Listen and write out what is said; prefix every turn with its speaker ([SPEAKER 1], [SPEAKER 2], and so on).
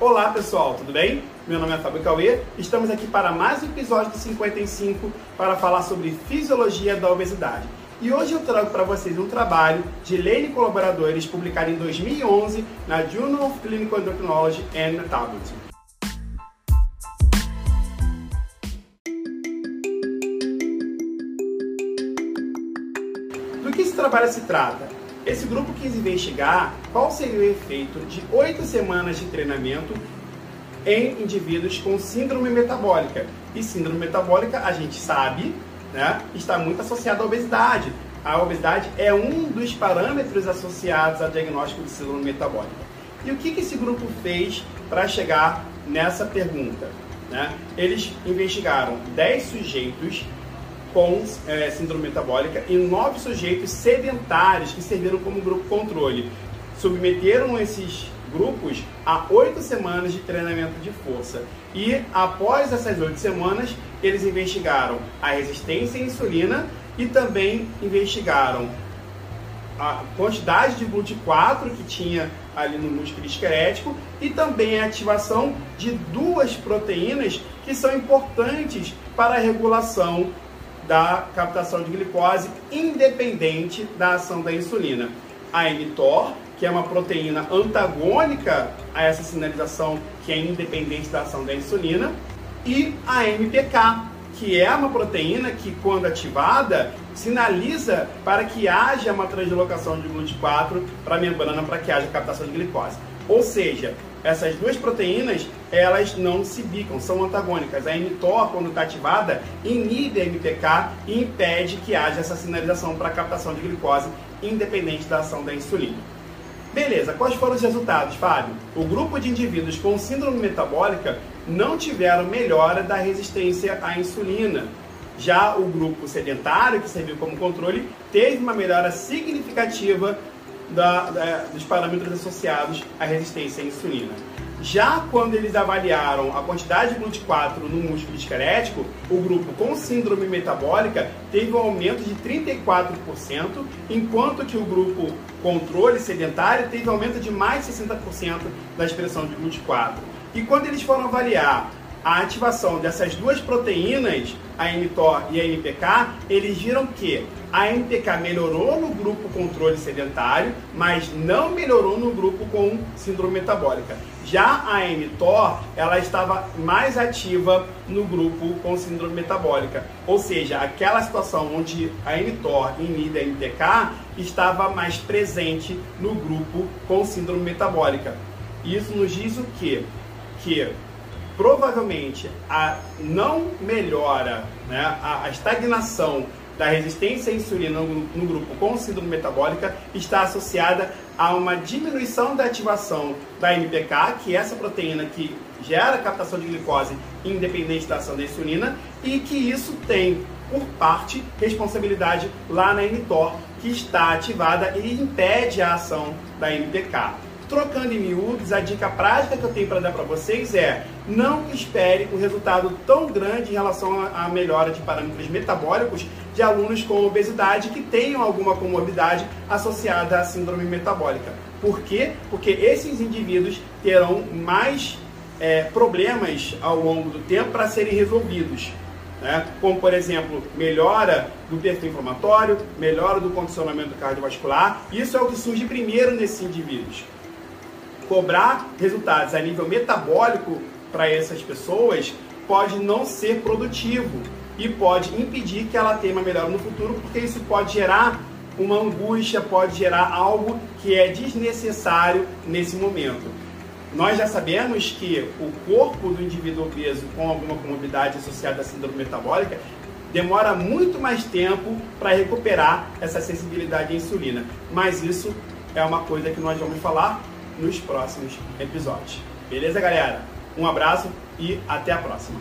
[SPEAKER 1] Olá pessoal, tudo bem? Meu nome é Fábio Cauê, estamos aqui para mais um episódio do 55 para falar sobre fisiologia da obesidade. E hoje eu trago para vocês um trabalho de Lane e colaboradores publicado em 2011 na Journal of Clinical Endocrinology and Metabolism. Do que esse trabalho se trata? Esse grupo quis investigar qual seria o efeito de oito semanas de treinamento em indivíduos com síndrome metabólica. E síndrome metabólica, a gente sabe, né, está muito associada à obesidade. A obesidade é um dos parâmetros associados ao diagnóstico de síndrome metabólica. E o que, que esse grupo fez para chegar nessa pergunta? Né? Eles investigaram 10 sujeitos com é, síndrome metabólica e nove sujeitos sedentários que serviram como grupo controle. Submeteram esses grupos a oito semanas de treinamento de força. E após essas oito semanas, eles investigaram a resistência à insulina e também investigaram a quantidade de GLUT4 que tinha ali no músculo esquelético e também a ativação de duas proteínas que são importantes para a regulação da captação de glicose independente da ação da insulina. A mTOR, que é uma proteína antagônica a essa sinalização que é independente da ação da insulina, e a MPK, que é uma proteína que, quando ativada, sinaliza para que haja uma translocação de GLUT4 para a membrana para que haja captação de glicose. Ou seja, essas duas proteínas elas não se bicam, são antagônicas. A mTOR, quando está ativada, inibe a MPK e impede que haja essa sinalização para captação de glicose, independente da ação da insulina. Beleza, quais foram os resultados, Fábio? O grupo de indivíduos com síndrome metabólica não tiveram melhora da resistência à insulina. Já o grupo sedentário, que serviu como controle, teve uma melhora significativa da, da, dos parâmetros associados à resistência à insulina. Já quando eles avaliaram a quantidade de GLUT4 no músculo esquelético, o grupo com síndrome metabólica teve um aumento de 34%, enquanto que o grupo controle sedentário teve um aumento de mais de 60% da expressão de GLUT4. E quando eles foram avaliar a ativação dessas duas proteínas, a mTOR e a MPK, eles viram que a MPK melhorou no grupo controle sedentário, mas não melhorou no grupo com síndrome metabólica. Já a mTOR, ela estava mais ativa no grupo com síndrome metabólica. Ou seja, aquela situação onde a mTOR inibe a MPK estava mais presente no grupo com síndrome metabólica. Isso nos diz o quê? Que provavelmente a não melhora, né, a, a estagnação da resistência à insulina no, no, grupo com síndrome metabólica está associada a uma diminuição da ativação da MPK, que é essa proteína que gera a captação de glicose independente da ação da insulina, e que isso tem, por parte, responsabilidade lá na mTOR, que está ativada e impede a ação da MPK. Trocando em miúdos, a dica prática que eu tenho para dar para vocês é não espere um resultado tão grande em relação à melhora de parâmetros metabólicos de alunos com obesidade que tenham alguma comorbidade associada à síndrome metabólica. Por quê? Porque esses indivíduos terão mais é, problemas ao longo do tempo para serem resolvidos. Né? Como, por exemplo, melhora do perfil inflamatório, melhora do condicionamento cardiovascular. Isso é o que surge primeiro nesses indivíduos cobrar resultados a nível metabólico para essas pessoas pode não ser produtivo e pode impedir que ela tenha uma melhora no futuro, porque isso pode gerar uma angústia, pode gerar algo que é desnecessário nesse momento. Nós já sabemos que o corpo do indivíduo obeso com alguma comorbidade associada à síndrome metabólica demora muito mais tempo para recuperar essa sensibilidade à insulina. Mas isso é uma coisa que nós vamos falar nos próximos episódios. Beleza, galera? Um abraço e até a próxima.